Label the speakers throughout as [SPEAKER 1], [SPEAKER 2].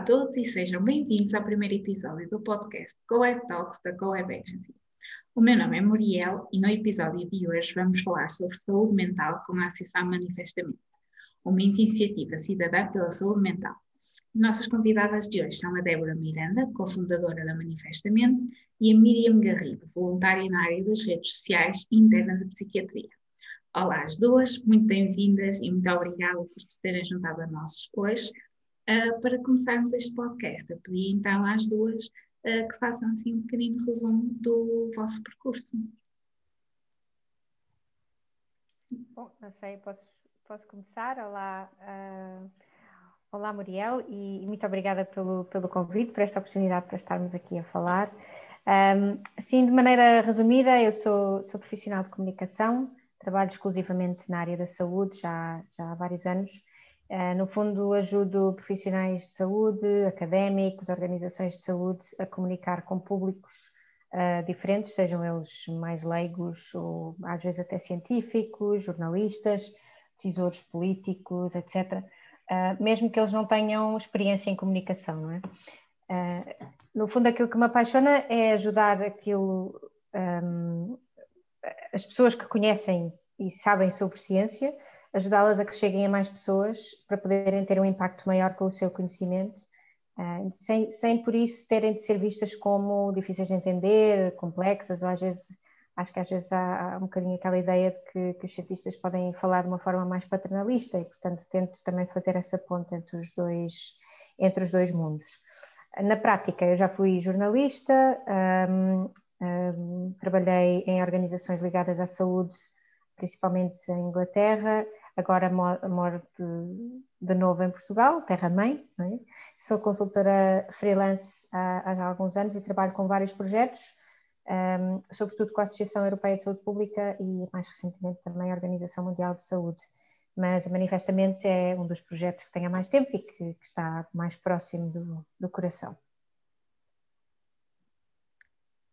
[SPEAKER 1] a todos e sejam bem-vindos ao primeiro episódio do podcast CoWeb Talks da CoWeb Agency. O meu nome é Muriel e no episódio de hoje vamos falar sobre saúde mental com a Associação Manifestamente, uma iniciativa cidadã pela saúde mental. Nossas convidadas de hoje são a Débora Miranda, cofundadora da Manifestamente, e a Miriam Garrido, voluntária na área das redes sociais e interna da psiquiatria. Olá às duas, muito bem-vindas e muito obrigada por se terem juntado a nós hoje uh, para começarmos este podcast. Eu pedi então às duas uh, que façam assim um pequenino resumo do vosso percurso.
[SPEAKER 2] Bom, não sei, posso, posso começar? Olá, uh, olá Muriel, e, muito obrigada pelo, pelo convite, por esta oportunidade para estarmos aqui a falar. Um, assim, de maneira resumida, eu sou, sou profissional de comunicação, trabalho exclusivamente na área da saúde já, já há vários anos eh, no fundo, ajudo profissionais de saúde, académicos, organizações de saúde a comunicar com públicos uh, diferentes, sejam eles mais leigos ou às vezes até científicos, jornalistas, decisores políticos, etc., uh, eh, mesmo que eles não tenham experiência em comunicação, não é? Uh, no fundo, aquilo que me apaixona é ajudar aquilo, um, as pessoas que conhecem e sabem sobre ciência ajudá-las a que cheguem a mais pessoas para poderem ter um impacto maior com o seu conhecimento, uh, sem, sem por isso terem de ser vistas como difíceis de entender, complexas, ou às vezes, acho que às vezes há, um bocadinho aquela ideia de que, que, os cientistas podem falar de uma forma mais paternalista e, portanto, tento também fazer essa ponte entre os dois, entre os dois mundos. Na prática, eu já fui jornalista, trabalhei em organizações ligadas à saúde, principalmente em Inglaterra, agora moro de, de novo em Portugal, terra-mãe. É? Sou consultora freelance há, há, alguns anos e trabalho com vários projetos, um, sobretudo com a Associação Europeia de Saúde Pública e mais recentemente também a Organização Mundial de Saúde. Mas manifestamente é um dos projetos que tenho há mais tempo e que, que está mais próximo do, do coração.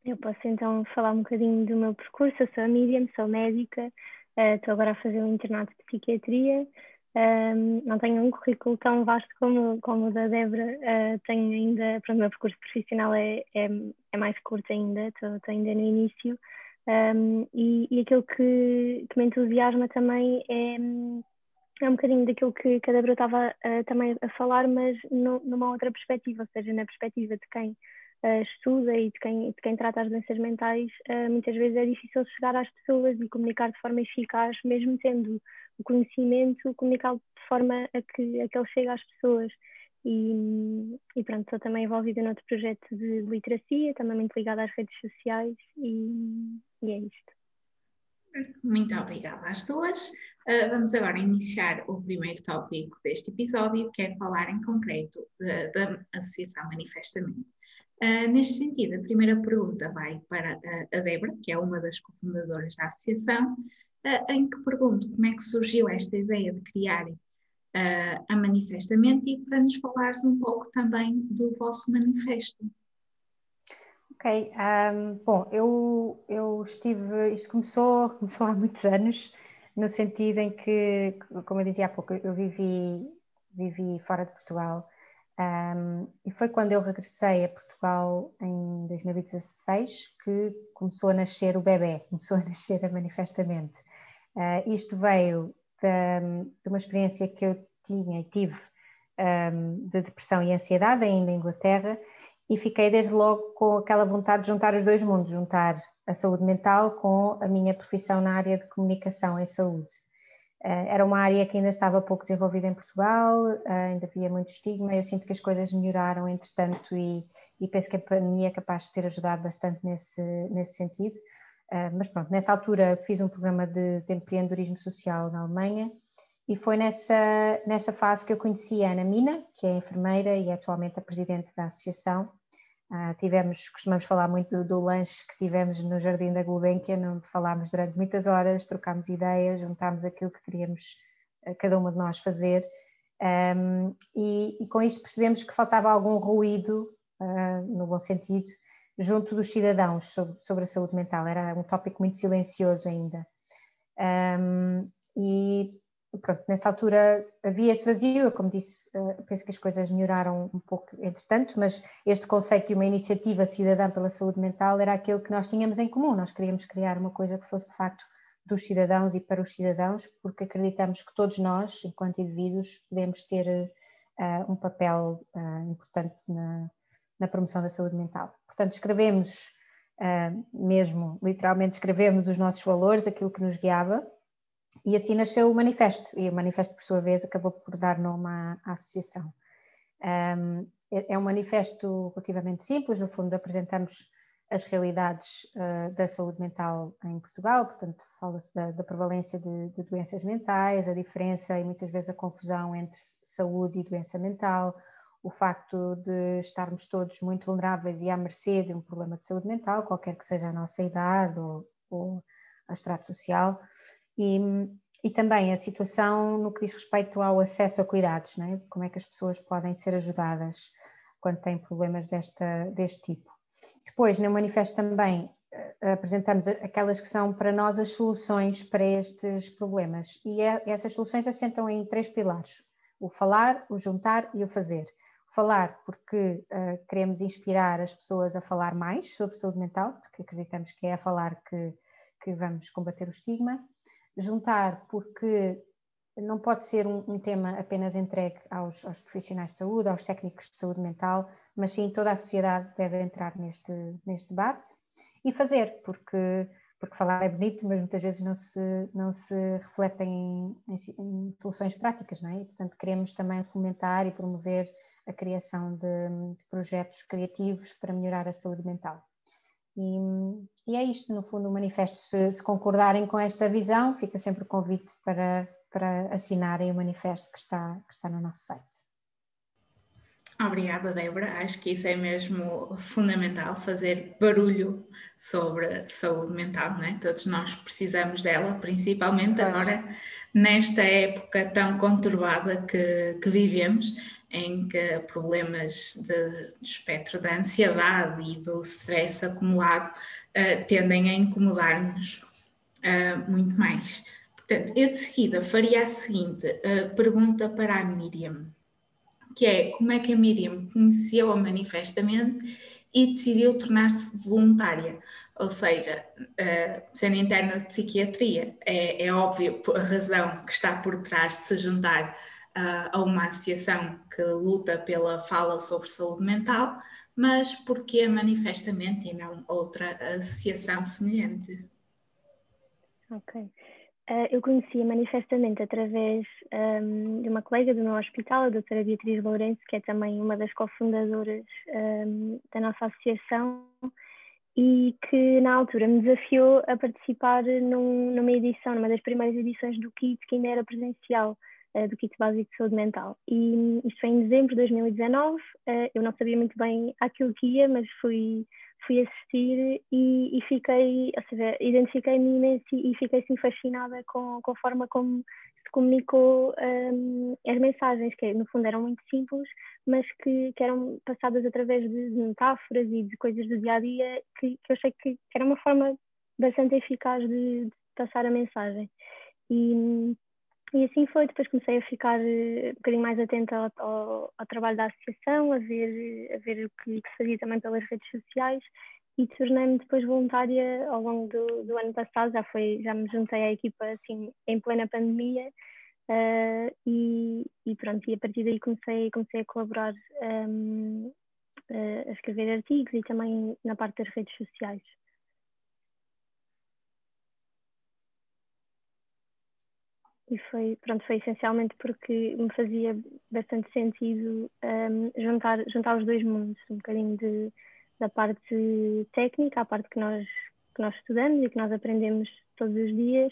[SPEAKER 3] Eu posso então falar um bocadinho do meu percurso. Eu sou a Miriam, sou médica, Estou uh, agora a fazer um internato de psiquiatria. Um, não tenho um currículo tão vasto como, como o da Débora. Uh, tenho ainda, para o meu percurso profissional é, é, é mais curto ainda, estou ainda no início. Um, e, e aquilo que, que me entusiasma também é, é um bocadinho daquilo que, que a Débora estava uh, também a falar, mas no, numa outra perspectiva, ou seja, na perspectiva de quem uh, estuda e de quem, de quem trata as doenças mentais, uh, muitas vezes é difícil chegar às pessoas e comunicar de forma eficaz, mesmo tendo o conhecimento, comunicar de forma a que, a que ele chegue às pessoas. E, e pronto, estou também envolvida noutro projeto de literacia, também muito ligada às redes sociais e, e é isto.
[SPEAKER 1] Muito obrigada às duas. Uh, vamos agora iniciar o primeiro tópico deste episódio, que é falar em concreto da Associação Manifestamente. Uh, neste sentido, a primeira pergunta vai para a, a Débora, que é uma das cofundadoras da associação, uh, em que pergunto como é que surgiu esta ideia de criar uh, a Manifestamente e para nos falares um pouco também do vosso manifesto.
[SPEAKER 2] Ok, um, bom, eu, eu estive, isto começou, começou há muitos anos, no sentido em que, como eu dizia há pouco, eu vivi, vivi fora de Portugal um, e foi quando eu regressei a Portugal em 2016 que começou a nascer o bebê, começou a nascer a manifestamente. Uh, isto veio de, de, uma experiência que eu tinha e tive um, de depressão e ansiedade ainda em Inglaterra e fiquei desde logo com aquela vontade de juntar os dois mundos, juntar a saúde mental com a minha profissão na área de comunicação em saúde. Eh, era uma área que ainda estava pouco desenvolvida em Portugal, eh, ainda havia muito estigma. Eu sinto que as coisas melhoraram entretanto e, e penso que a pandemia é capaz de ter ajudado bastante nesse, nesse sentido. Eh, mas pronto, nessa altura fiz um programa de, de empreendedorismo social na Alemanha e foi nessa, nessa fase que eu conheci a Ana Mina, que é enfermeira e é atualmente a presidente da associação, Uh, tivemos, costumamos falar muito do, do, lanche que tivemos no Jardim da Gulbenkian, onde falámos durante muitas horas, trocámos ideias, juntámos aquilo que queríamos uh, cada uma de nós fazer um, e, e, com isto percebemos que faltava algum ruído, uh, no bom sentido, junto dos cidadãos sobre, sobre, a saúde mental, era um tópico muito silencioso ainda. Um, e pronto, nessa altura havia esse vazio, eu, como disse, uh, penso que as coisas melhoraram um pouco entretanto, mas este conceito de uma iniciativa cidadã pela saúde mental era aquele que nós tínhamos em comum, nós queríamos criar uma coisa que fosse de facto dos cidadãos e para os cidadãos, porque acreditamos que todos nós, enquanto indivíduos, podemos ter uh, um papel uh, importante na, na, promoção da saúde mental. Portanto, escrevemos, uh, mesmo literalmente escrevemos os nossos valores, aquilo que nos guiava, e assim nasceu o manifesto, e o manifesto, por sua vez, acabou por dar nome à, à associação. Um, é, é um manifesto relativamente simples, no fundo apresentamos as realidades uh, da saúde mental em Portugal, portanto, fala-se da, da, prevalência de, de, doenças mentais, a diferença e muitas vezes a confusão entre saúde e doença mental, o facto de estarmos todos muito vulneráveis e à mercê de um problema de saúde mental, qualquer que seja a nossa idade ou, ou a social, e, e também a situação no que diz respeito ao acesso a cuidados, é? como é que as pessoas podem ser ajudadas quando têm problemas desta, deste tipo. Depois, no manifesto também eh, apresentamos aquelas que são para nós as soluções para estes problemas e é, essas soluções assentam em três pilares: o falar, o juntar e o fazer. Falar porque uh, queremos inspirar as pessoas a falar mais sobre saúde mental, porque acreditamos que é a falar que, que vamos combater o estigma. Juntar porque não pode ser um, um tema apenas entregue aos, aos, profissionais de saúde, aos técnicos de saúde mental, mas sim toda a sociedade deve entrar neste, neste debate e fazer, porque, porque falar é bonito, mas muitas vezes não se, não se refletem em, em, em soluções práticas, não é? E, portanto, queremos também fomentar e promover a criação de, de projetos criativos para melhorar a saúde mental. E, e, é isto, no fundo, o manifesto. Se, se, concordarem com esta visão, fica sempre o convite para, para assinarem o manifesto que está, que está no nosso site.
[SPEAKER 1] Obrigada, Débora. Acho que isso é mesmo fundamental, fazer barulho sobre saúde mental, não é? Todos nós precisamos dela, principalmente pois. agora nesta época tão conturbada que, que vivemos, em que problemas de, do espectro da ansiedade e do stress acumulado uh, tendem a incomodar-nos uh, muito mais. Portanto, eu de seguida faria a seguinte uh, pergunta para a Miriam, que é como é que a Miriam conheceu a manifestamente e decidiu tornar-se voluntária, ou seja, sendo interna de psiquiatria, é, é óbvio a razão que está por trás de se juntar a uma associação que luta pela fala sobre saúde mental, mas porque manifestamente e não outra associação semelhante?
[SPEAKER 3] Ok. Uh, eu conhecia manifestamente através um, de uma colega do meu hospital, a doutora Beatriz Lourenço, que é também uma das cofundadoras um, da nossa associação e que na altura me desafiou a participar num, numa edição, numa das primeiras edições do KIT, que ainda era presencial, do KIT Básico de Saúde Mental. E isto foi em dezembro de 2019, uh, eu não sabia muito bem aquilo que ia, mas fui fui assistir e, e fiquei, ou seja, identifiquei-me imenso e, fiquei assim fascinada com, com a forma como se comunicou um, as mensagens, que no fundo eram muito simples, mas que, que eram passadas através de, de, metáforas e de coisas do dia a dia, que, que eu achei que, que era uma forma bastante eficaz de, de passar a mensagem. E, e assim foi, depois comecei a ficar eh, um bocadinho mais atenta ao, ao, ao trabalho da associação, a ver, a ver o que, que, se fazia também pelas redes sociais e tornei-me depois voluntária ao longo do, do, ano passado, já, foi, já me juntei à equipa assim em plena pandemia uh, e, e, pronto, e a partir daí comecei, comecei a colaborar um, ehm, a escrever artigos e também na parte das redes sociais. E foi, pronto, foi essencialmente porque me fazia bastante sentido um, juntar, juntar os dois mundos, um bocadinho de, da parte técnica, a parte que nós, que nós estudamos e que nós aprendemos todos os dias,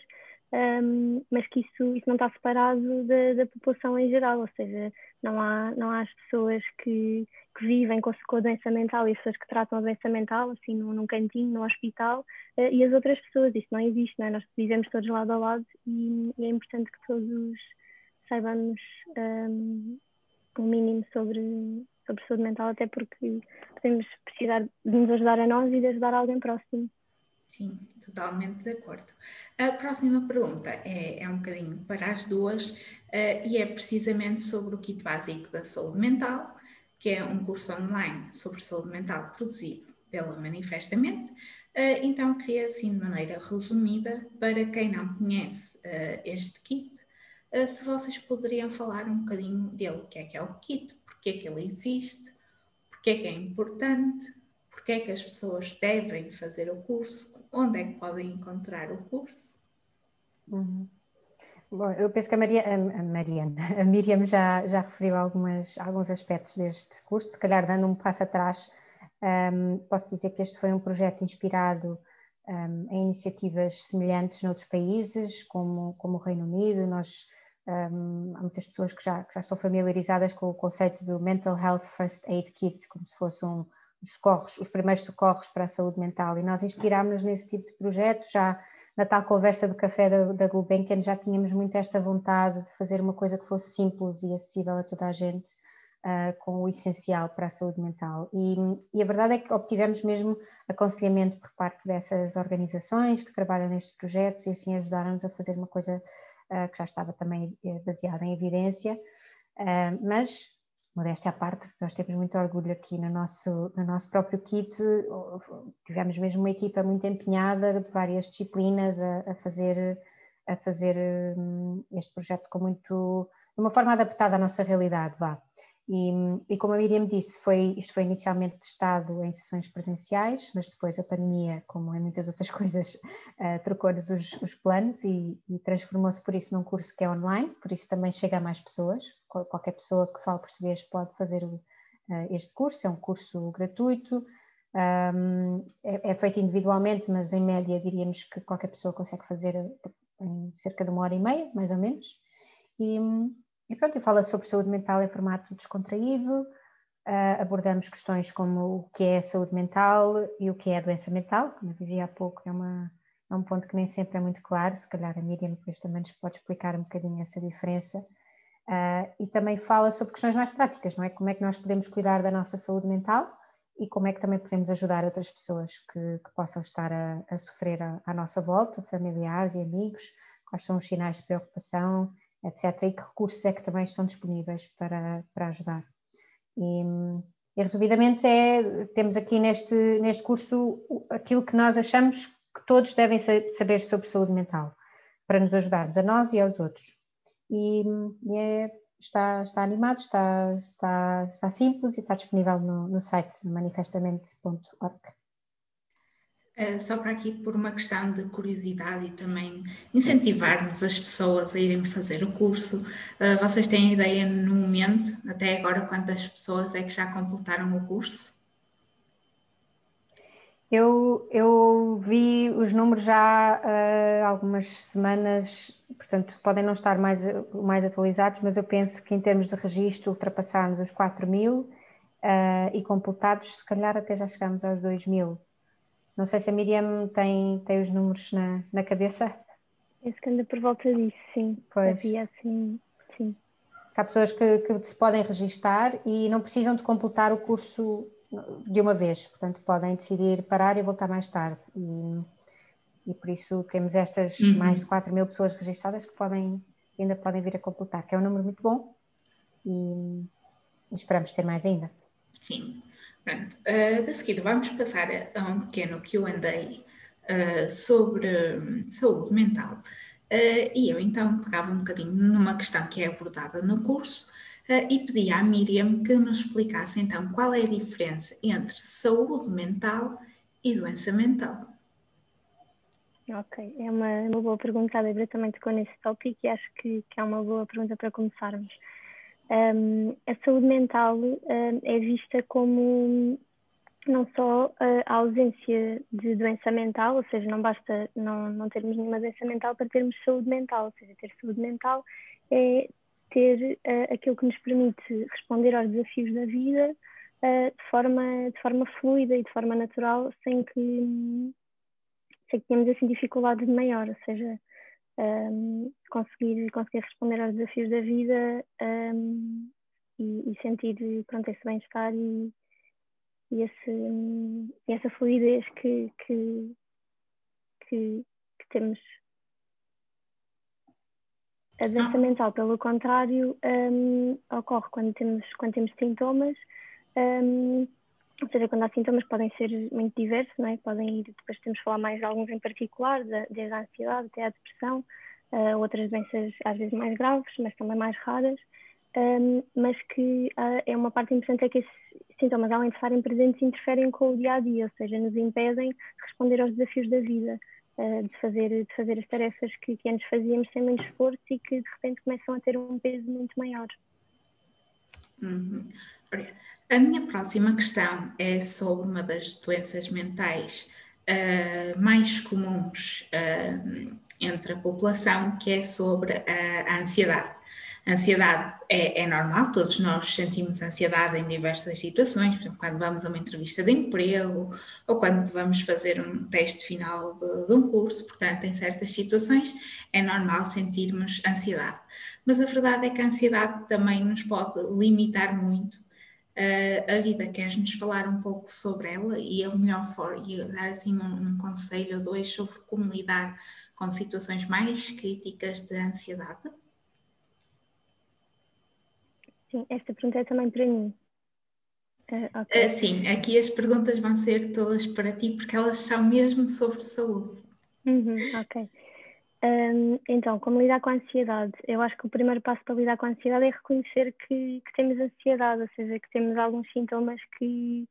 [SPEAKER 3] um, mas que isso, isso não está separado da, da, população em geral, ou seja, não há, não há as pessoas que, que vivem com, com a doença mental e as pessoas que tratam a doença mental, assim, num, num cantinho, no hospital, uh, e as outras pessoas, isso não existe, não é? nós vivemos todos lado a lado e, e é importante que todos saibamos um, o um mínimo sobre, sobre saúde mental, até porque podemos precisar de nos ajudar a nós e de ajudar alguém próximo.
[SPEAKER 1] Sim, totalmente de acordo. A próxima pergunta é, é um bocadinho para as duas uh, e é precisamente sobre o kit básico da saúde mental, que é um curso online sobre saúde mental produzido pela Manifestamente. Uh, então, queria, assim, de maneira resumida, para quem não conhece uh, este kit, se vocês poderiam falar um bocadinho dele, o que é que é o kit, porque é que ele existe, porque é que é importante, porque é que as pessoas devem fazer o curso, onde é que podem encontrar o curso?
[SPEAKER 2] Uhum. Bom, eu penso que a, Maria, a, Mariana, a Miriam já, já referiu algumas, alguns aspectos deste curso, se calhar dando um passo atrás, um, posso dizer que este foi um projeto inspirado um, em iniciativas semelhantes noutros países, como, como o Reino Unido, nós um, há muitas pessoas que já, que já estão familiarizadas com o conceito do Mental Health First Aid Kit, como se fosse um, socorros, os primeiros socorros para a saúde mental. E nós inspirámos-nos nesse tipo de projeto, já na tal conversa de café da, da Gulbenkian já tínhamos muito esta vontade de fazer uma coisa que fosse simples e acessível a toda a gente, uh, com o essencial para a saúde mental. E, e, a verdade é que obtivemos mesmo aconselhamento por parte dessas organizações que trabalham nestes projetos e assim ajudaram-nos a fazer uma coisa uh, que já estava também eh, baseada em evidência. Uh, mas modéstia à parte, nós temos muito orgulho aqui no nosso, no nosso próprio kit, tivemos mesmo uma equipa muito empenhada de várias disciplinas a, a fazer, a fazer hum, este projeto com muito, de uma forma adaptada à nossa realidade, vá. E, e, como a Miriam disse, foi, isto foi inicialmente testado em sessões presenciais, mas depois a pandemia, como em muitas outras coisas, uh, trocou-nos os, os, planos e, e transformou-se por isso num curso que é online, por isso também chega a mais pessoas. Qualquer pessoa que fale português pode fazer uh, este curso, é um curso gratuito, um, é, é, feito individualmente, mas em média diríamos que qualquer pessoa consegue fazer em cerca de uma hora e meia, mais ou menos. E, e pronto, fala sobre saúde mental em formato descontraído, uh, abordamos questões como o que é saúde mental e o que é doença mental, como eu dizia há pouco, é, uma, é um ponto que nem sempre é muito claro, se calhar a Miriam depois também nos pode explicar um bocadinho essa diferença. Uh, e também fala sobre questões mais práticas, não é? Como é que nós podemos cuidar da nossa saúde mental e como é que também podemos ajudar outras pessoas que, que possam estar a, a sofrer à, à nossa volta, familiares e amigos, quais são os sinais de preocupação, etc. E que recursos é que também estão disponíveis para, para ajudar. E, e resumidamente é, temos aqui neste, neste curso aquilo que nós achamos que todos devem saber sobre saúde mental, para nos ajudarmos a nós e aos outros. E, e é, está, está animado, está, está, está simples e está disponível no, no site manifestamente.org.
[SPEAKER 1] Uh, só para aqui, por uma questão de curiosidade e também incentivarmos as pessoas a irem fazer o curso, uh, vocês têm ideia no momento, até agora, quantas pessoas é que já completaram o curso?
[SPEAKER 2] Eu, eu vi os números já há uh, algumas semanas, portanto, podem não estar mais, mais atualizados, mas eu penso que em termos de registro ultrapassámos os 4 mil e completados, se calhar até já chegámos aos 2 mil. Não sei se a Miriam tem, tem os números na, na cabeça.
[SPEAKER 3] Penso que anda por volta disso, sim. Pois. Havia assim, sim.
[SPEAKER 2] Há pessoas que, que se podem registar e não precisam de completar o curso de uma vez, portanto podem decidir parar e voltar mais tarde. E, e por isso temos estas uhum. mais de 4 mil pessoas registradas que podem, ainda podem vir a completar, que é um número muito bom e, e esperamos ter mais ainda.
[SPEAKER 1] Sim. Pronto, uh, de seguida vamos passar a, um pequeno QA uh, sobre saúde mental. Uh, e eu então pegava um bocadinho numa questão que é abordada no curso uh, e pedia à Miriam que nos explicasse então qual é a diferença entre saúde mental e doença mental.
[SPEAKER 3] Ok, é uma, uma boa pergunta, a Débora também tocou nesse tópico e acho que, que é uma boa pergunta para começarmos. Um, a saúde mental um, é vista como não só a ausência de doença mental, ou seja, não basta não, não termos nenhuma doença mental para termos saúde mental, ou seja, ter saúde mental é ter uh, aquilo que nos permite responder aos desafios da vida uh, de, forma, de forma fluida e de forma natural, sem que, sem que tenhamos assim dificuldades de maior, ou seja, um, conseguir, conseguir responder aos desafios da vida um, e, e, sentir pronto, esse bem-estar e, e, esse, e essa fluidez que, que, que, que temos. A doença ah. mental, pelo contrário, um, ocorre quando temos, quando temos sintomas, ou seja, quando há sintomas podem ser muito diversos, não é? podem ir, depois temos de falar mais de alguns em particular, desde a ansiedade até a depressão, uh, outras doenças às vezes mais graves, mas também mais raras, um, mas que uh, é uma parte importante é que esses sintomas, além de estarem presentes, interferem com o dia a dia, ou seja, nos impedem de responder aos desafios da vida, uh, de, fazer, de fazer as tarefas que, que antes fazíamos sem muito esforço e que de repente começam a ter um peso muito maior.
[SPEAKER 1] Uhum. A minha próxima questão é sobre uma das doenças mentais uh, mais comuns entre a população, que é sobre a ansiedade. A ansiedade é, é, normal, todos nós sentimos ansiedade em diversas situações, por exemplo, quando vamos a uma entrevista de emprego ou quando vamos fazer um teste final de, de um curso, portanto, em certas situações é normal sentirmos ansiedade. Mas a verdade é que a ansiedade também nos pode limitar muito uh, a vida. Queres-nos falar um pouco sobre ela e a melhor forma, e dar assim um, um conselho ou dois sobre como lidar com situações mais críticas de ansiedade?
[SPEAKER 3] Sim, esta pergunta é também para mim.
[SPEAKER 1] Uh, okay. uh, sim, aqui as perguntas vão ser todas para ti, porque elas são mesmo sobre saúde.
[SPEAKER 3] Uhum, ok. Um, então, como lidar com a ansiedade? Eu acho que o primeiro passo para lidar com a ansiedade é reconhecer que, que temos ansiedade, ou seja, que temos alguns sintomas que,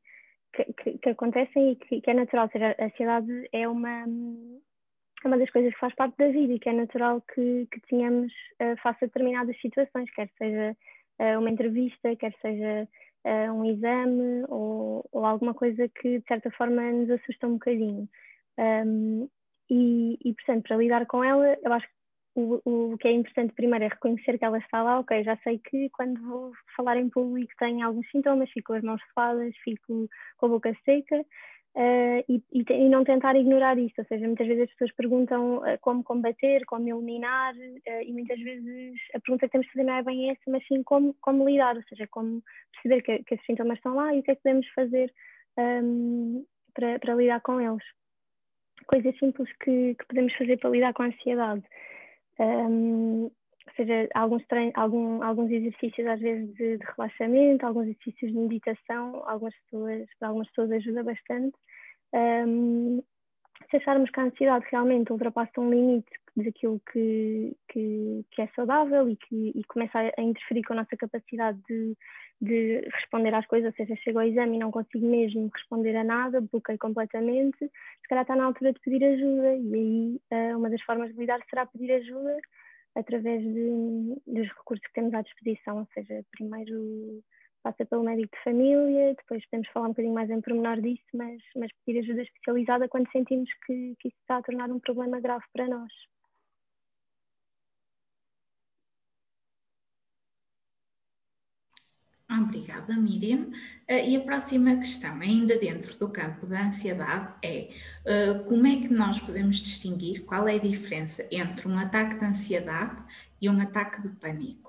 [SPEAKER 3] que, que, que acontecem e que, que, é natural. Ou seja, a ansiedade é uma, é uma das coisas que faz parte da vida e que é natural que, que tenhamos uh, face a determinadas situações, quer seja uh, uma entrevista, quer seja uh, um exame ou, ou, alguma coisa que de certa forma nos assusta um bocadinho. Um, e, e, portanto, para lidar com ela, eu acho que o, o que é importante primeiro é reconhecer que ela está lá, ok, já sei que quando vou falar em público tenho alguns sintomas, fico com as mãos suadas, fico com a boca seca, Uh, e, e, e, não tentar ignorar isto, ou seja, muitas vezes as pessoas perguntam uh, como combater, como eliminar, uh, e muitas vezes a pergunta que temos de fazer não é bem essa, mas sim como, como lidar, ou seja, como perceber que, que esses sintomas estão lá e o que é que podemos fazer um, ehm, para, para, lidar com eles. Coisas simples que, que, podemos fazer para lidar com a ansiedade. Um, ou seja, alguns, trein, algum, alguns exercícios às vezes de, de, relaxamento, alguns exercícios de meditação, algumas pessoas, para algumas pessoas ajuda bastante. Um, se acharmos que a ansiedade realmente ultrapassa um limite daquilo que, que, que é saudável e que e começa a, interferir com a nossa capacidade de, de responder às coisas, ou seja, chego ao exame e não consigo mesmo responder a nada, bloqueio completamente, se calhar está na altura de pedir ajuda e aí uh, uma das formas de lidar será pedir ajuda através de, dos recursos que temos à disposição, ou seja, primeiro passa pelo médico de família, depois podemos falar um bocadinho mais em pormenor disso, mas, mas pedir ajuda especializada quando sentimos que, que isso está a tornar um problema grave para nós.
[SPEAKER 1] Obrigada, Miriam. Uh, e a próxima questão, ainda dentro do campo da ansiedade, é uh, como é que nós podemos distinguir qual é a diferença entre um ataque de ansiedade e um ataque de pânico?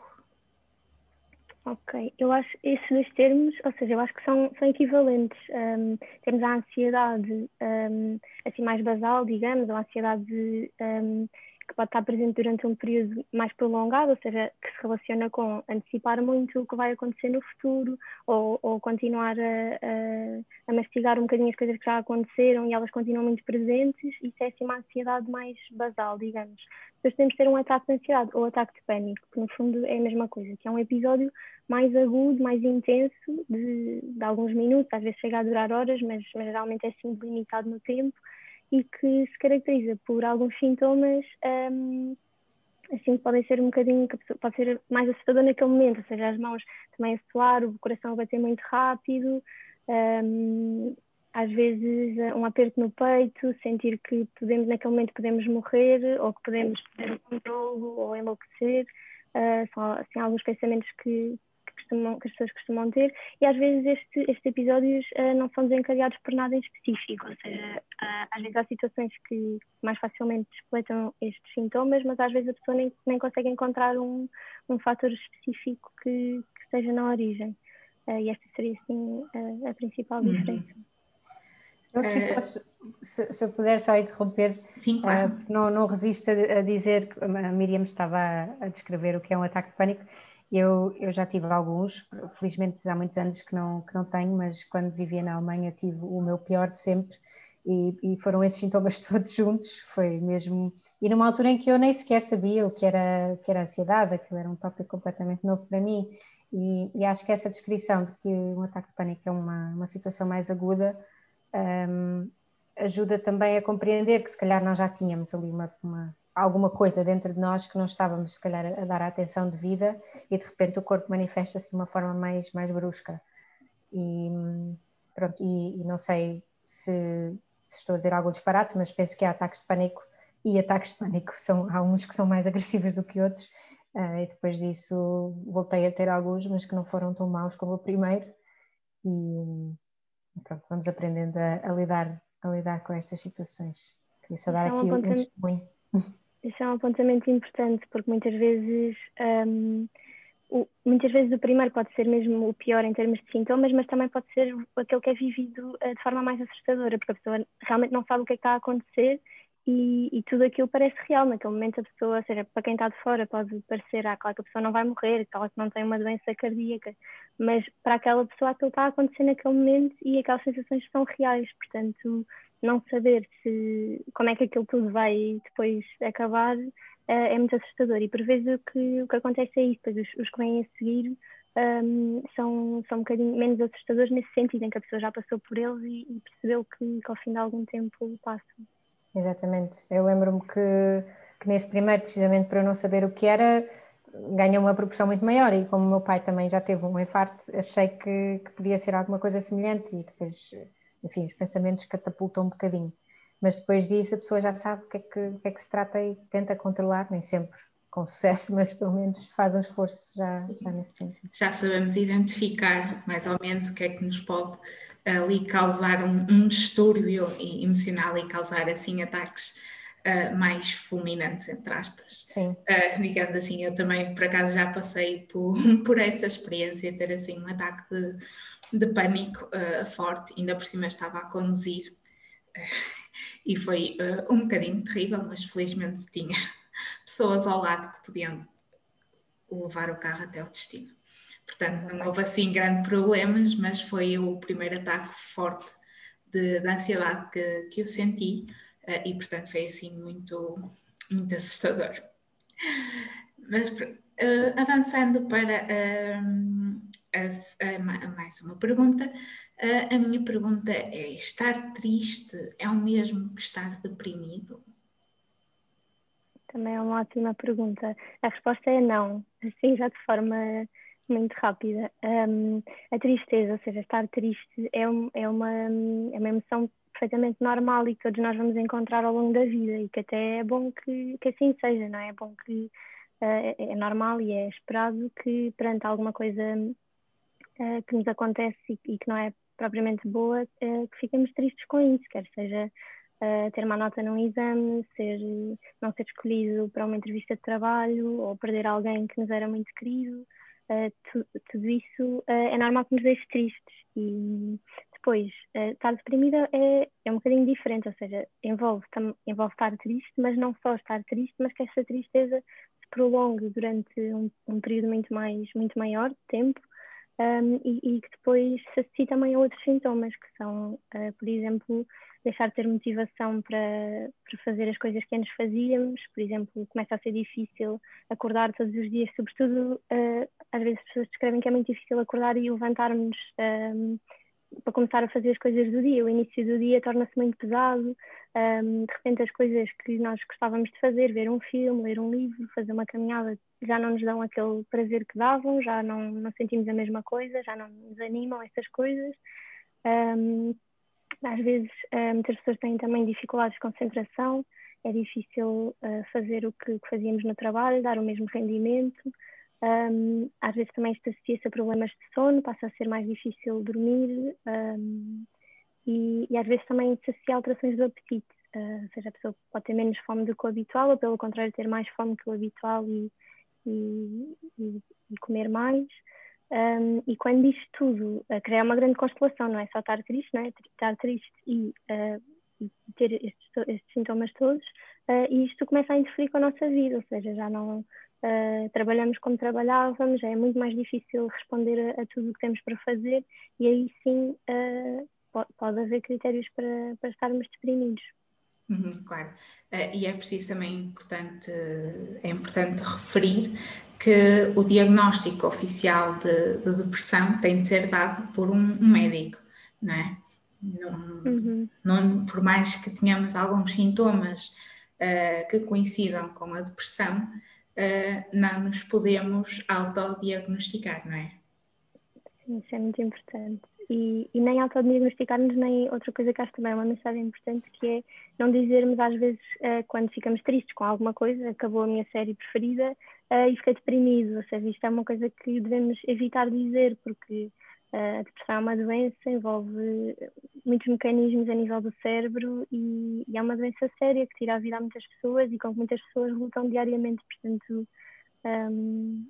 [SPEAKER 3] Ok, eu acho esses dois termos, ou seja, eu acho que são, são equivalentes. Um, temos a ansiedade um, assim mais basal, digamos, ou a ansiedade um, que pode estar presente durante um período mais prolongado, ou seja, que se relaciona com antecipar muito o que vai acontecer no futuro ou, ou continuar a, a, a, mastigar um bocadinho as coisas que já aconteceram e elas continuam muito presentes, isso é assim uma ansiedade mais basal, digamos. Depois de ter um ataque de ansiedade ou ataque de pânico, que no fundo é a mesma coisa, que é um episódio mais agudo, mais intenso, de, de alguns minutos, às vezes chega a durar horas, mas, mas geralmente é assim limitado no tempo e que se caracteriza por alguns sintomas um, assim podem ser um bocadinho, pode ser mais assustador naquele momento, ou seja, as mãos também a suar, o coração a bater muito rápido, um, às vezes um aperto no peito, sentir que podemos naquele momento podemos morrer ou que podemos perder o controle ou enlouquecer, uh, são assim, alguns pensamentos que, costumam, que as pessoas costumam ter, e às vezes este, estes episódios uh, não são desencadeados por nada em específico, ou seja, uh, às vezes há situações que mais facilmente despletam estes sintomas, mas às vezes a pessoa nem, nem consegue encontrar um, um fator específico que, que esteja na origem. Uh, e esta seria, assim, a principal uhum. diferença.
[SPEAKER 2] Eu aqui posso, se, se, eu puder só interromper,
[SPEAKER 1] sim, claro. uh,
[SPEAKER 2] não, não resisto a, a, dizer que a Miriam estava a, a, descrever o que é um ataque de pânico. Eu, eu já tive alguns, felizmente há muitos anos que não, que não tenho, mas quando vivia na Alemanha tive o meu pior de sempre e, e, foram esses sintomas todos juntos, foi mesmo. E numa altura em que eu nem sequer sabia o que era, que era ansiedade, aquilo era um tópico completamente novo para mim. E, e, acho que essa descrição de que um ataque de pânico é uma, uma situação mais aguda um, ajuda também a compreender que se calhar nós já tínhamos ali uma, uma, alguma coisa dentro de nós que não estávamos se calhar a dar a atenção devida e de repente o corpo manifesta-se de uma forma mais, mais brusca. E, pronto, e, e não sei se estou a dizer algo disparate, mas penso que há ataques de pânico e ataques de pânico são, há uns que são mais agressivos do que outros, uh, e depois disso voltei a ter alguns, mas que não foram tão maus como o primeiro, e, pronto, vamos aprendendo a, a, lidar, a lidar com estas situações. Queria só dar é aqui um, um testemunho.
[SPEAKER 3] Isso é um apontamento importante, porque muitas vezes. Um, o, muitas vezes o primeiro pode ser mesmo o pior em termos de sintomas, mas também pode ser aquele que é vivido uh, de forma mais assustadora, porque a pessoa realmente não sabe o que é que está a acontecer e, e, tudo aquilo parece real. Naquele momento a pessoa, ou seja, para quem está de fora pode parecer, ah, claro que a pessoa não vai morrer, claro que não tem uma doença cardíaca, mas para aquela pessoa aquilo está a acontecer naquele momento e aquelas sensações são reais, portanto não saber se, como é que aquilo tudo vai depois acabar é, é muito assustador. E por vezes o que, o que acontece é isso, pois os, os que vêm a seguir um, são, são um bocadinho menos assustadores nesse sentido, em que a pessoa já passou por eles e, e percebeu que, que, ao fim de algum tempo passam.
[SPEAKER 2] Exatamente. Eu lembro-me que, que nesse primeiro, precisamente para eu não saber o que era, ganhou uma proporção muito maior e como o meu pai também já teve um infarto, achei que, que podia ser alguma coisa semelhante e depois, enfim, os pensamentos catapultam um bocadinho mas depois disso a pessoa já sabe o que, é que, o que é que se trata e tenta controlar, nem sempre com sucesso, mas pelo menos faz um esforço já, já nesse sentido.
[SPEAKER 1] Já sabemos identificar mais ou menos o que é que nos pode ali causar um, um distúrbio emocional e causar assim ataques uh, mais fulminantes, entre aspas.
[SPEAKER 2] Sim. Uh,
[SPEAKER 1] digamos assim, eu também por acaso já passei por, por essa experiência, ter assim um ataque de, de pânico uh, forte, ainda por cima estava a conduzir e foi uh, um bocadinho terrível, mas felizmente tinha pessoas ao lado que podiam levar o carro até o destino. Portanto, não houve assim grandes problemas, mas foi o primeiro ataque forte de, de ansiedade que, que eu senti uh, e, portanto, foi assim muito, muito assustador. Mas uh, avançando para a, mais uma pergunta, a minha pergunta é: estar triste é o mesmo que estar deprimido?
[SPEAKER 3] Também é uma ótima pergunta. A resposta é não, assim já de forma muito rápida. Um, a tristeza, ou seja, estar triste é, um, é, uma, é uma emoção perfeitamente normal e que todos nós vamos encontrar ao longo da vida e que até é bom que, que assim seja, não é? É bom que uh, é, normal e é esperado que perante alguma coisa uh, que nos acontece e, e, que não é propriamente boa, uh, que fiquemos tristes com isso, quer seja uh, ter uma nota num exame, ser, não ser escolhido para uma entrevista de trabalho ou perder alguém que nos era muito querido. Tu, tudo isso é normal que nos deixe tristes e depois estar deprimida é, é um bocadinho diferente, ou seja, envolve, tam, envolve estar triste, mas não só estar triste, mas que essa tristeza prolongue durante um, um período muito mais muito maior de tempo um, e, e, que depois se associa também a outros sintomas, que são, uh, por exemplo, deixar de ter motivação para, para fazer as coisas que antes fazíamos, por exemplo, começa a ser difícil acordar todos os dias, sobretudo, uh, às vezes as pessoas descrevem que é muito difícil acordar e levantarmos para começar a fazer as coisas do dia. O início do dia torna-se muito pesado, um, de repente as coisas que nós gostávamos de fazer, ver um filme, ler um livro, fazer uma caminhada, já não nos dão aquele prazer que davam, já não, não sentimos a mesma coisa, já não nos animam essas coisas. Um, às vezes muitas pessoas têm também dificuldades de concentração, é difícil uh, fazer o que, que fazíamos no trabalho, dar o mesmo rendimento. Um, às vezes também isto associa-se a problemas de sono, passa a ser mais difícil dormir um, e, e, às vezes também se associa a alterações do apetite, uh, ou seja, a pessoa pode ter menos fome do que o habitual ou pelo contrário ter mais fome que o habitual e, e, e comer mais. Um, e quando isto tudo uh, cria uma grande constelação, não é só estar triste, não é? Estar triste e, uh, e ter estes, estes, sintomas todos, uh, e isto começa a interferir com a nossa vida, ou seja, já não trabalhamos como trabalhávamos, é muito mais difícil responder a, a tudo o que temos para fazer, e aí sim pode, pode haver critérios para, para estarmos deprimidos.
[SPEAKER 1] Uhum, claro, uh, e é preciso também importante, é importante referir que o diagnóstico oficial de, de depressão tem de ser dado por um, um médico, não é? Não, uhum. não, por mais que tenhamos alguns sintomas uh, que coincidam com a depressão, uh, não nos podemos autodiagnosticar, não é?
[SPEAKER 3] Sim, isso é muito importante e, e nem autodiagnosticar-nos, nem outra coisa que acho também é uma mensagem importante, que é não dizermos às vezes uh, quando ficamos tristes com alguma coisa, acabou a minha série preferida uh, e fiquei deprimido, ou seja, isto é uma coisa que devemos evitar dizer, porque a depressão é uma doença, envolve muitos mecanismos a nível do cérebro e, e, é uma doença séria que tira a vida a muitas pessoas e com que muitas pessoas lutam diariamente, portanto um,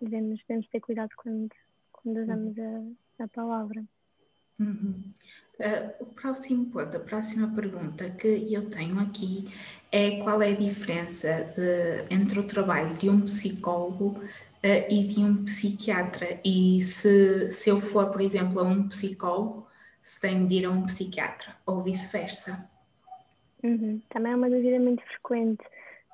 [SPEAKER 3] devemos, devemos ter cuidado quando, quando usamos a a palavra.
[SPEAKER 1] Uhum. Uh, o próximo ponto, a próxima pergunta que eu tenho aqui é qual é a diferença de, entre o trabalho de um psicólogo uh, e de um psiquiatra e se, se eu for, por exemplo, a um psicólogo, se tenho de ir a um psiquiatra ou vice-versa.
[SPEAKER 3] Uhum. Também é uma dúvida muito frequente.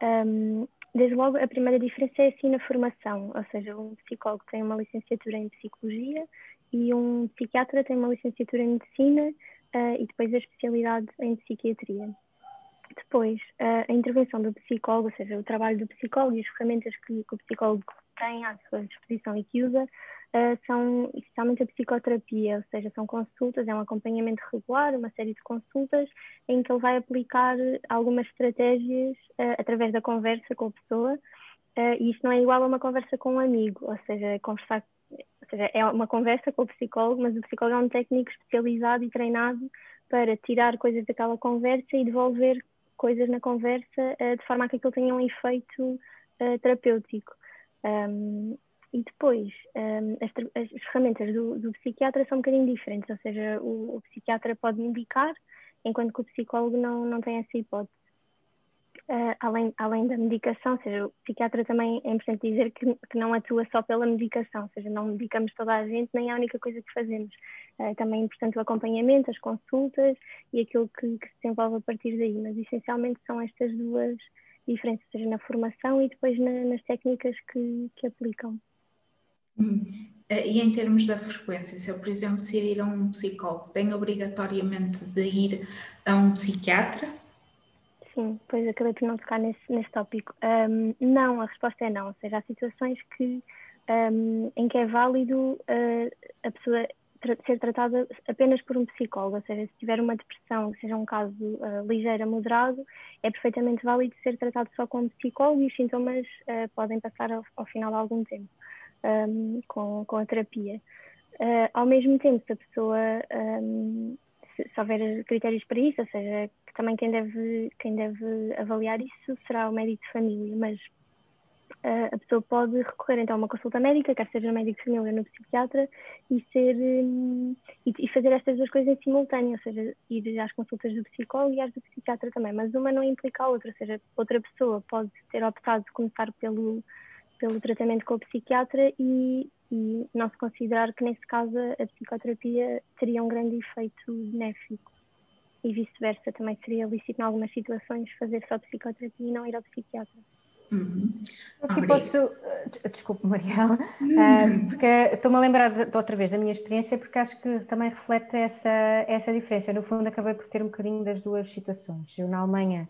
[SPEAKER 3] Um, desde logo, a primeira diferença é assim na formação, ou seja, um psicólogo tem uma licenciatura em psicologia e um psiquiatra tem uma licenciatura em medicina uh, e depois a especialidade em psiquiatria. Depois, uh, a intervenção do psicólogo, ou seja, o trabalho do psicólogo e as ferramentas que, que o psicólogo tem à sua disposição e que usa, uh, são essencialmente a psicoterapia, ou seja, são consultas, é um acompanhamento regular, uma série de consultas, em que ele vai aplicar algumas estratégias através da conversa com a pessoa, e isto não é igual a uma conversa com um amigo, ou seja, conversar ou seja, é uma conversa com o psicólogo, mas o psicólogo é um técnico especializado e treinado para tirar coisas daquela conversa e devolver coisas na conversa uh, de forma a que aquilo tenha um efeito uh, terapêutico. Um, e depois, um, as, as, ferramentas do, do, psiquiatra são um bocadinho diferentes, ou seja, o, o, psiquiatra pode indicar, enquanto que o psicólogo não, não tem essa hipótese uh, além, além da medicação, ou seja, o psiquiatra também é importante dizer que, que não atua só pela medicação, ou seja, não medicamos toda a gente, nem é a única coisa que fazemos. Uh, também é importante o acompanhamento, as consultas e aquilo que, que se desenvolve a partir daí, mas essencialmente são estas duas diferenças, ou seja, na formação e depois na, nas técnicas que, que aplicam.
[SPEAKER 1] Hum. Eh, e em termos da frequência, se eu, por exemplo, decidir ir a um psicólogo, tenho obrigatoriamente de ir a um psiquiatra?
[SPEAKER 3] Sim, pois acabei por não tocar nesse, nesse tópico. Um, não, a resposta é não. Ou seja, há situações que, um, em que é válido uh, a pessoa tra ser tratada apenas por um psicólogo. Ou seja, se tiver uma depressão, que seja um caso uh, ligeiro a moderado, é perfeitamente válido ser tratado só com um psicólogo e os sintomas uh, podem passar ao, ao, final de algum tempo um, com, com a terapia. ao mesmo tempo, se a pessoa se, se houver critérios para isso, ou seja, também quem deve, quem deve avaliar isso será o médico de família, mas uh, a pessoa pode recorrer então a uma consulta médica, quer seja no médico de família ou no psiquiatra, e, ser, um, e, e, fazer estas duas coisas em simultâneo, ou seja, ir às consultas do psicólogo e às do psiquiatra também, mas uma não implica a outra, ou seja, outra pessoa pode ter optado de começar pelo, pelo tratamento com o psiquiatra e, e não se considerar que nesse caso a psicoterapia teria um grande efeito benéfico e vice-versa. Também seria lícito, em algumas situações, fazer só psicoterapia e não ir ao psiquiatra.
[SPEAKER 2] Uhum. Aqui posso. Eh, desculpe, Mariela, uhum. uh, porque estou-me a lembrar de, outra vez da minha experiência, porque acho que também reflete essa, essa diferença. No fundo, acabei por ter um bocadinho das duas situações. Eu, na Alemanha,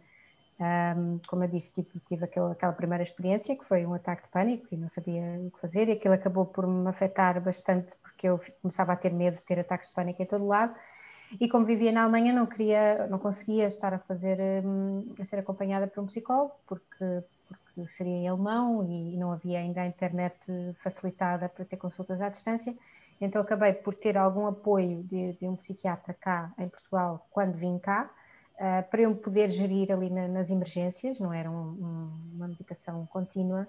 [SPEAKER 2] um, como eu disse, tive, tive aquela, aquela, primeira experiência, que foi um ataque de pânico e não sabia o que fazer, e aquilo acabou por me afetar bastante, porque eu começava a ter medo de ter ataques de pânico em todo lado e como vivia na Alemanha não queria, não conseguia estar a fazer, hum, a ser acompanhada por um psicólogo, porque, porque seria em alemão e não havia ainda a internet facilitada para ter consultas à distância, então acabei por ter algum apoio de, de um psiquiatra cá em Portugal quando vim cá, uh, para eu poder gerir ali na, nas emergências, não era um, um, uma medicação contínua,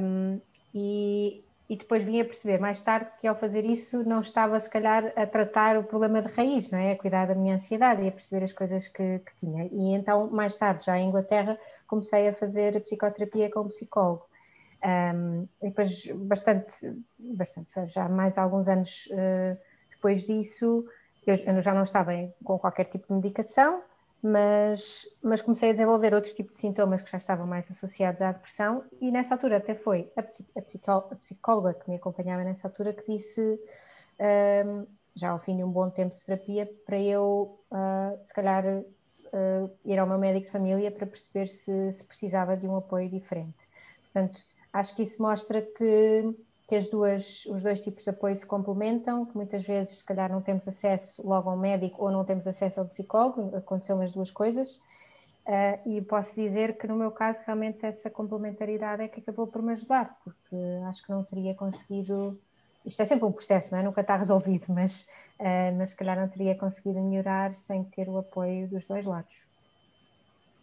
[SPEAKER 2] um, e, e depois vim a perceber mais tarde que ao fazer isso não estava se calhar a tratar o problema de raiz, não é? A cuidar da minha ansiedade e a perceber as coisas que, que tinha. E então, mais tarde, já em Inglaterra, comecei a fazer psicoterapia com um psicólogo. Um, depois, bastante, bastante, já mais alguns anos uh, depois disso, eu, eu já não estava em, com qualquer tipo de medicação, mas, mas comecei a desenvolver outros tipos de sintomas que já estavam mais associados à depressão e nessa altura até foi a, a, a psicóloga que me acompanhava nessa altura que disse, um, já ao fim de um bom tempo de terapia, para eu uh, se calhar uh, ir ao meu médico de família para perceber se, se precisava de um apoio diferente. Portanto, acho que isso mostra que que as duas, os dois tipos de apoio se complementam, que muitas vezes se calhar não temos acesso logo ao médico ou não temos acesso ao psicólogo, aconteceu as duas coisas, uh, e posso dizer que no meu caso realmente essa complementaridade é que acabou por me ajudar, porque acho que não teria conseguido, isto é sempre um processo, não é? nunca está resolvido, mas, uh, mas se calhar não teria conseguido melhorar sem ter o apoio dos dois lados.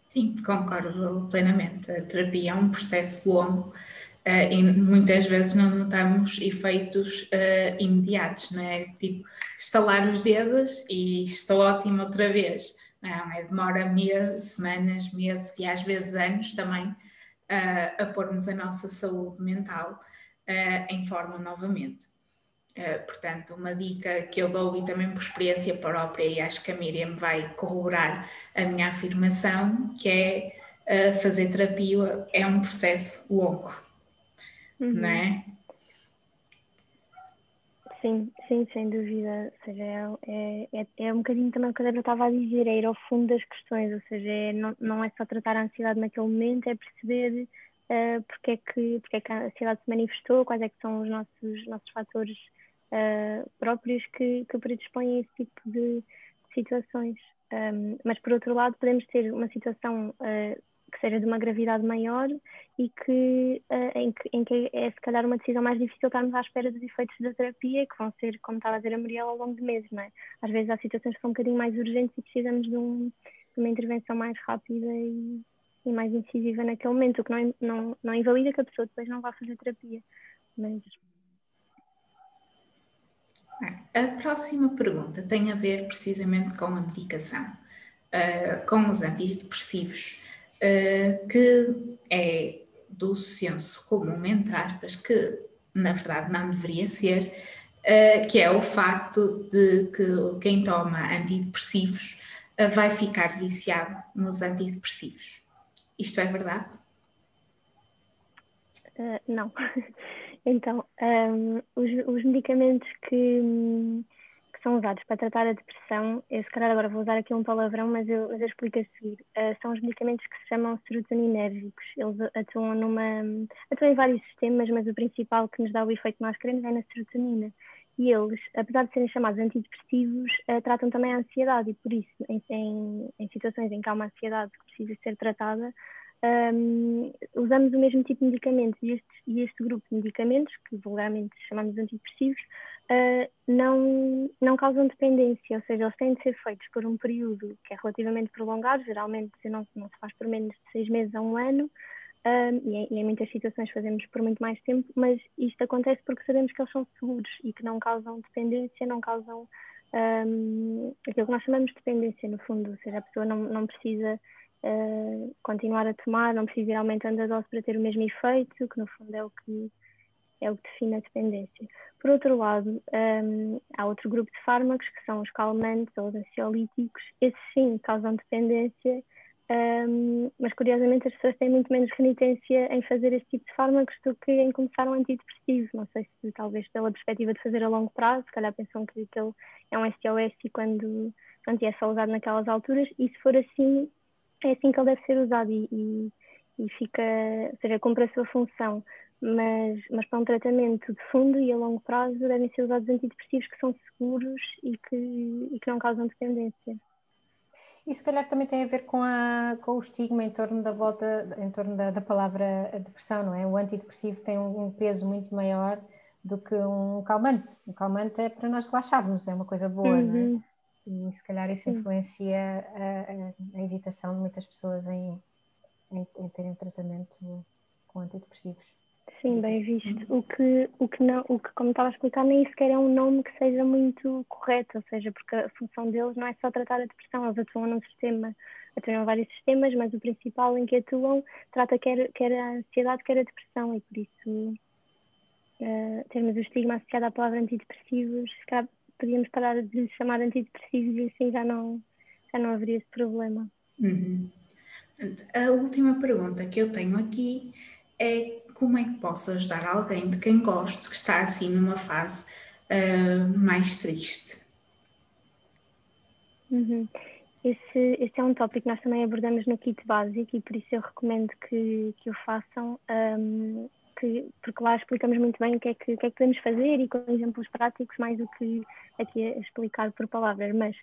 [SPEAKER 1] Sim, concordo plenamente. A terapia é um processo longo Uh, e muitas vezes não notamos efeitos uh, imediatos, não é? Tipo, estalar os dedos e estou ótimo outra vez. Não, é? Demora meses, semanas, meses e às vezes anos também a pormos a nossa saúde mental em forma novamente. portanto, uma dica que eu dou e também por experiência própria, e acho que a Miriam vai corroborar a minha afirmação, que é fazer terapia é um processo longo uhum. né?
[SPEAKER 3] Sim, sim, sem dúvida. Ou seja, é, é, é um bocadinho também o que a Débora estava a dizer, é ir ao fundo das questões, ou seja, é, não, não é só tratar a ansiedade naquele momento, é perceber uh, porque, é que, porque é que a ansiedade se manifestou, quais é que são os nossos, nossos fatores uh, próprios que, que predispõem a esse tipo de situações. Um, mas por outro lado, podemos ter uma situação uh, que seja de uma gravidade maior e que, uh, em, que, em que é se calhar uma decisão mais difícil estarmos à espera dos efeitos da terapia, que vão ser, como estava a dizer a Muriel, ao longo de meses, não é? Às vezes há situações que são um bocadinho mais urgentes e precisamos de, um, de uma intervenção mais rápida e, e, mais incisiva naquele momento, o que não, não, não invalida que a pessoa depois não vá fazer terapia. Mas...
[SPEAKER 1] A próxima pergunta tem a ver precisamente com a medicação, uh, com os antidepressivos. Uh, que é do senso comum, entre aspas, que na verdade não deveria ser, uh, que é o facto de que quem toma antidepressivos vai ficar viciado nos antidepressivos. Isto é verdade?
[SPEAKER 3] não. então, um, os, os medicamentos que que são usados para tratar a depressão, eu se calhar agora vou usar aqui um palavrão, mas eu, mas eu explico a seguir. Uh, são os medicamentos que se chamam serotoninérgicos. Eles atuam numa. atuam em vários sistemas, mas o principal que nos dá o efeito que nós queremos é na serotonina. E eles, apesar de serem chamados antidepressivos, uh, tratam também a ansiedade, e por isso, em, em, em, situações em que há uma ansiedade que precisa ser tratada, um, usamos o mesmo tipo de medicamentos. E este, e este grupo de medicamentos, que vulgarmente chamamos antidepressivos, uh, não, não causam dependência, ou seja, eles têm de ser feitos por um período que é relativamente prolongado, geralmente não, não se faz por menos de seis meses a um ano, e, em, e, em, muitas situações fazemos por muito mais tempo, mas isto acontece porque sabemos que eles são seguros e que não causam dependência, não causam um, aquilo que nós chamamos de dependência, no fundo, ou seja, a pessoa não, não precisa uh, continuar a tomar, não precisa ir aumentando a dose para ter o mesmo efeito, que no fundo é o que é o que define a dependência. Por outro lado, um, há outro grupo de fármacos que são os calmantes ou os ansiolíticos. Esses sim causam dependência, um, mas curiosamente as pessoas têm muito menos renitência em fazer este tipo de fármacos do que em começar um antidepressivo. Não sei se talvez pela perspectiva de fazer a longo prazo, se calhar pensam que ele é um SOS e quando, quando é só usado naquelas alturas, e se for assim, é assim que ele deve ser usado e, e, e fica, ou seja, cumpre a sua função mas, mas para um tratamento de fundo e a longo prazo devem ser usados antidepressivos que são seguros e que, e que não causam dependência.
[SPEAKER 2] E se calhar também tem a ver com, a, com o estigma em torno da volta, em torno da, da palavra depressão, não é? O antidepressivo tem um, um, peso muito maior do que um calmante. O calmante é para nós relaxarmos, é uma coisa boa, uhum. não é? Uhum. E se calhar isso influencia a, a, a hesitação de muitas pessoas em, em, em terem um tratamento com antidepressivos.
[SPEAKER 3] Sim, bem visto. O que, o que, não, o que, como estava a explicar, nem sequer é um nome que seja muito correto, ou seja, porque a função deles não é só tratar a depressão, eles atuam num sistema, atuam em vários sistemas, mas o principal em que atuam trata quer, quer a ansiedade, quer a depressão, e por isso uh, termos o estigma associado à palavra antidepressivos, se calhar podíamos parar de chamar antidepressivos e assim já não, já não haveria esse problema.
[SPEAKER 1] Uhum. A última pergunta que eu tenho aqui é como é que posso ajudar alguém de quem gosto que está assim numa fase uh, mais triste?
[SPEAKER 3] Uhum. Esse, esse, é um tópico que nós também abordamos no kit básico e por isso eu recomendo que, que o façam, um, que, porque lá explicamos muito bem o que, é que, o que é que podemos fazer e com exemplos práticos mais do que aqui explicar por palavras. Mas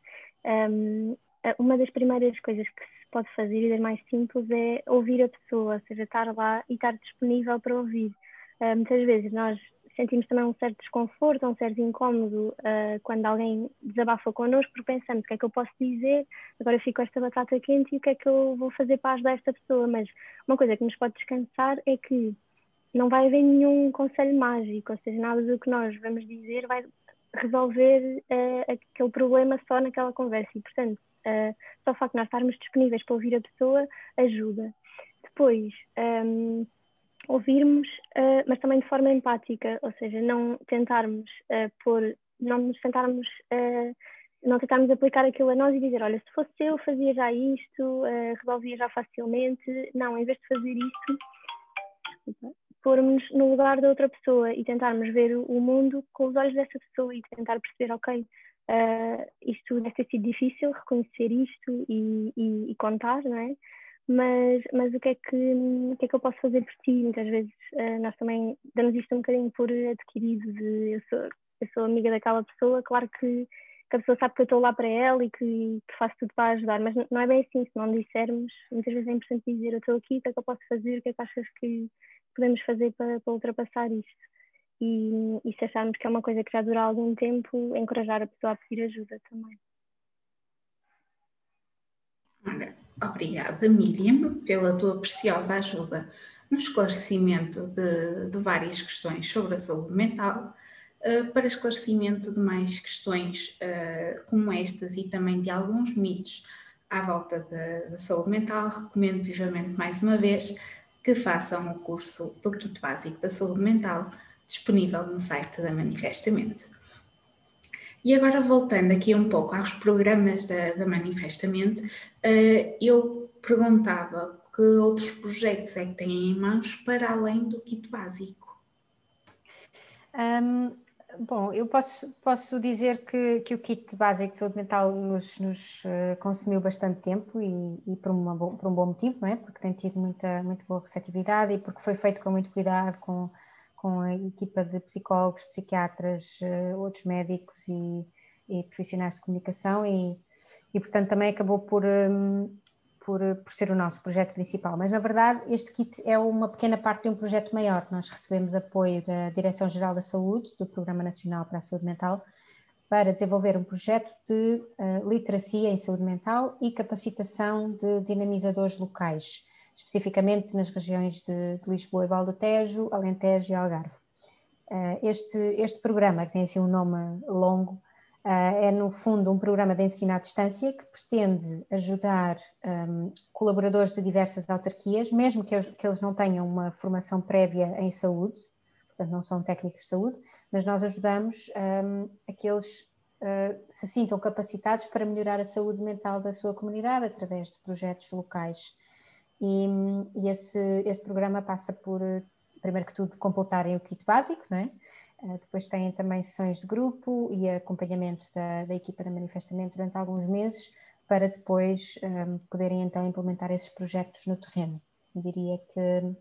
[SPEAKER 3] um, uma das primeiras coisas que pode fazer e das mais simples é ouvir a pessoa, ou seja, estar lá e estar disponível para ouvir. Uh, muitas vezes nós sentimos também um certo desconforto, um certo incómodo uh, quando alguém desabafa connosco, porque pensamos o que é que eu posso dizer, agora fico com esta batata quente e o que é que eu vou fazer para ajudar esta pessoa. Mas uma coisa que nos pode descansar é que não vai haver nenhum conselho mágico, ou seja, nada do que nós vamos dizer vai resolver uh, aquele problema só naquela conversa. E, portanto, Uh, só o facto de nós estarmos disponíveis para ouvir a pessoa ajuda. Depois, um, ouvirmos, uh, mas também de forma empática, ou seja, não tentarmos uh, pôr, não nos tentarmos, não tentarmos aplicar aquilo a nós e dizer, olha, se fosse eu fazia já isto, resolvia já facilmente. Não, em vez de fazer isso, pormos no lugar da outra pessoa e tentarmos ver o mundo com os olhos dessa pessoa e tentar perceber, ok, Uh, isto deve ter sido difícil, reconhecer isto e, e, e, contar, não é? Mas, mas o, que é que, o que é que eu posso fazer por ti? Muitas vezes uh, nós também damos isto um bocadinho por adquirido, de eu sou, eu sou amiga daquela pessoa, claro que, que a pessoa sabe que eu estou lá para ela e que, que faço tudo para ajudar, mas não é bem assim, se não dissermos, muitas vezes é importante dizer eu estou aqui, o que é que eu posso fazer, o que é que achas que podemos fazer para, para ultrapassar isto? E, e se acharmos que é uma coisa que já dura algum tempo, encorajar a pessoa a pedir ajuda também.
[SPEAKER 1] Obrigada, Miriam, pela tua preciosa ajuda no esclarecimento de, de várias questões sobre a saúde mental, uh, para esclarecimento de mais questões uh, como estas e também de alguns mitos à volta da saúde mental, recomendo vivamente mais uma vez que façam o curso do Kit Básico da Saúde Mental disponível no site da Manifestamente. E agora voltando aqui um pouco aos programas da, da Manifestamente, uh, eu perguntava que outros projetos é que têm em mãos para além do kit básico?
[SPEAKER 2] Um, bom, eu posso, posso dizer que, que o kit básico de saúde mental nos, nos uh, consumiu bastante tempo e, e por, uma, por, um bom motivo, não é? Porque tem tido muita, muito boa receptividade e porque foi feito com muito cuidado, com com a equipa de psicólogos, psiquiatras, eh, outros médicos e, e profissionais de comunicação e, e, portanto, também acabou por, um, por, por ser o nosso projeto principal. Mas, na verdade, este kit é uma pequena parte de um projeto maior. Nós recebemos apoio da Direção-Geral da Saúde, do Programa Nacional para a Saúde Mental, para desenvolver um projeto de uh, literacia em saúde mental e capacitação de dinamizadores locais especificamente nas regiões de, de Lisboa e Valdo Tejo, Alentejo e Algarve. Uh, este, este programa, que tem assim um nome longo, uh, é no fundo um programa de ensino à distância que pretende ajudar um, colaboradores de diversas autarquias, mesmo que, eles, que eles não tenham uma formação prévia em saúde, portanto não são técnicos de saúde, mas nós ajudamos um, a que eles uh, se sintam capacitados para melhorar a saúde mental da sua comunidade através de projetos locais e, e esse, esse programa passa por, primeiro que tudo, completarem o kit básico, não é? Uh, depois têm também sessões de grupo e acompanhamento da, da equipa da Manifestamento durante alguns meses, para depois um, ah, poderem então implementar esses projetos no terreno. Eu diria que,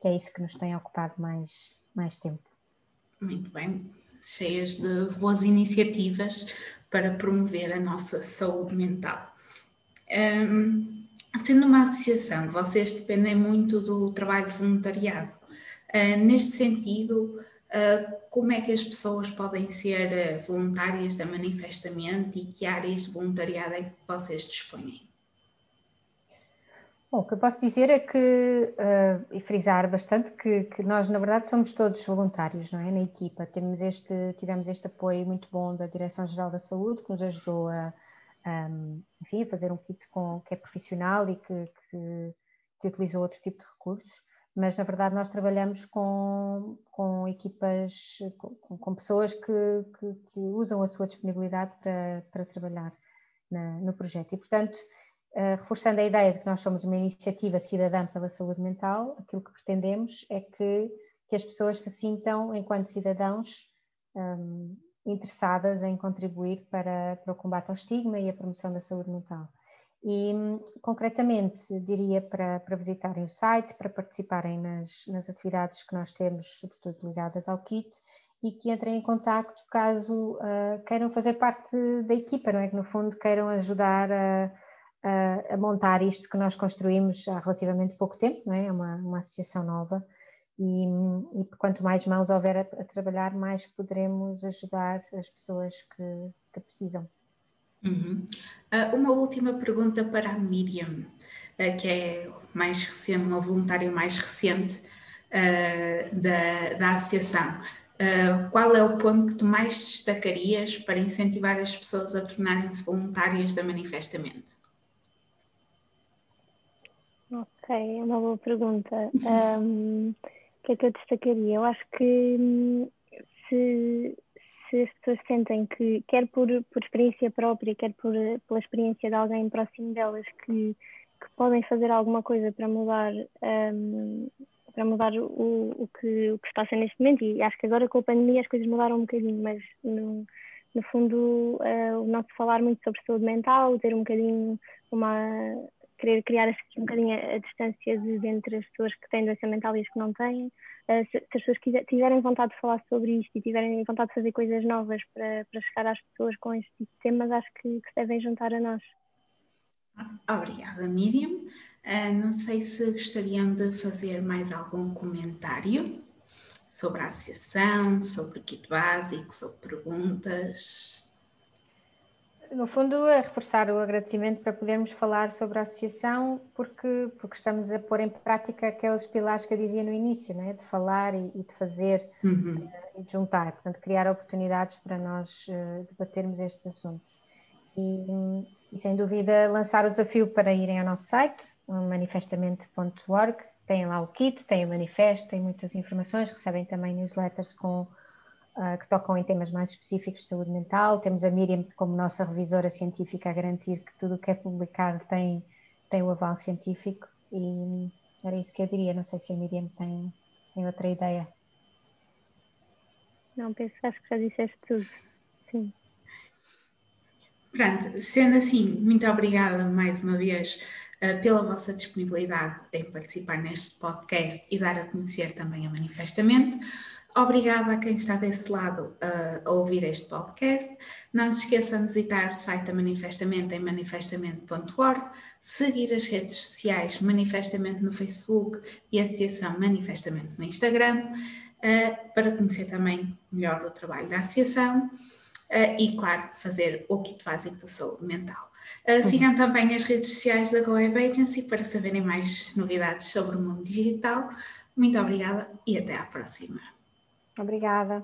[SPEAKER 2] que, é isso que nos tem ocupado mais, mais tempo.
[SPEAKER 1] Muito bem, cheias de boas iniciativas para promover a nossa saúde mental. Um, Sendo uma associação, vocês dependem muito do trabalho de voluntariado. Uh, neste sentido, uh, como é que as pessoas podem ser uh, voluntárias da Manifestamente e que áreas de voluntariado é que vocês dispõem?
[SPEAKER 2] Bom, o que eu posso dizer é que, e frisar bastante, que, que, nós, na verdade, somos todos voluntários, não é? Na equipa. Temos este, tivemos este apoio muito bom da Direção-Geral da Saúde, que nos ajudou a, um, enfim, a fazer um kit com, que é profissional e que, que, que utiliza outro tipo de recursos mas na verdade nós trabalhamos com, com equipas, com, com pessoas que, que, que, usam a sua disponibilidade para, para trabalhar na, no projeto. E, portanto, uh, reforçando a ideia de que nós somos uma iniciativa cidadã pela saúde mental, aquilo que pretendemos é que, que as pessoas se sintam, enquanto cidadãos, um, interessadas em contribuir para, para o combate ao estigma e a promoção da saúde mental. E, concretamente, diria para, para visitarem o site, para participarem nas, nas atividades que nós temos, sobretudo ligadas ao kit, e que entrem em contato caso uh, queiram fazer parte da equipa, não é? Que no fundo queiram ajudar a, a, a, montar isto que nós construímos há relativamente pouco tempo, não é? É uma, uma associação nova e, e quanto mais mãos houver a, a, trabalhar, mais poderemos ajudar as pessoas que, que precisam.
[SPEAKER 1] Uhum. Uh, uma última pergunta para a Miriam, uh, que é mais recente, uma voluntária mais recente uh, da, da associação. qual é o ponto que tu mais destacarias para incentivar as pessoas a tornarem-se voluntárias da Manifestamente?
[SPEAKER 3] Ok, é uma boa pergunta. Um, o que é que eu destacaria? Eu acho que hum, se se as pessoas sentem que, quer por, por experiência própria, quer por, pela experiência de alguém próximo delas, que, que podem fazer alguma coisa para mudar, um, para mudar o, o, que, o que está a ser neste momento, e acho que agora com a pandemia as coisas mudaram um bocadinho, mas no, no fundo uh, o nosso falar muito sobre saúde mental, ter um bocadinho uma querer criar um bocadinho a, distância de, entre as pessoas que têm doença mental e as que não têm, eh, se, se, as pessoas quiser, tiverem vontade de falar sobre isto e tiverem vontade de fazer coisas novas para, para chegar às pessoas com este tipo de temas, acho que, que se devem juntar a nós.
[SPEAKER 1] Obrigada, Miriam. Uh, não sei se gostariam de fazer mais algum comentário sobre a associação, sobre o kit básico, sobre perguntas
[SPEAKER 2] no fundo, é reforçar o agradecimento para podermos falar sobre a associação, porque, porque estamos a pôr em prática aqueles pilares que eu dizia no início, né? de falar e, e de fazer uhum. uh, e de juntar, portanto, criar oportunidades para nós uh, debatermos estes assuntos. E, e, sem dúvida, lançar o desafio para irem ao nosso site, manifestamente.org, tem lá o kit, tem o manifesto, tem muitas informações, recebem também newsletters com uh, que tocam em temas mais específicos de saúde mental. Temos a Miriam como nossa revisora científica a garantir que tudo o que é publicado tem, tem o aval científico e era isso que eu diria. Não sei se a Miriam tem, tem outra ideia.
[SPEAKER 3] Não, penso acho que já disseste tudo. Sim.
[SPEAKER 1] Pronto, sendo assim, muito obrigada mais uma vez uh, pela vossa disponibilidade em participar neste podcast e dar a conhecer também a Manifestamente. Obrigada a quem está desse lado uh, a ouvir este podcast. Não se esqueçam de visitar o site da Manifestamente em manifestamente.org, seguir as redes sociais Manifestamente no Facebook e Associação Manifestamente no Instagram, uh, para conhecer também melhor o trabalho da Associação uh, e, claro, fazer o kit básico da saúde mental. Uh, sigam também as redes sociais da GoWeb Agency para saberem mais novidades sobre o mundo digital. Muito obrigada e até à próxima.
[SPEAKER 2] Obrigada.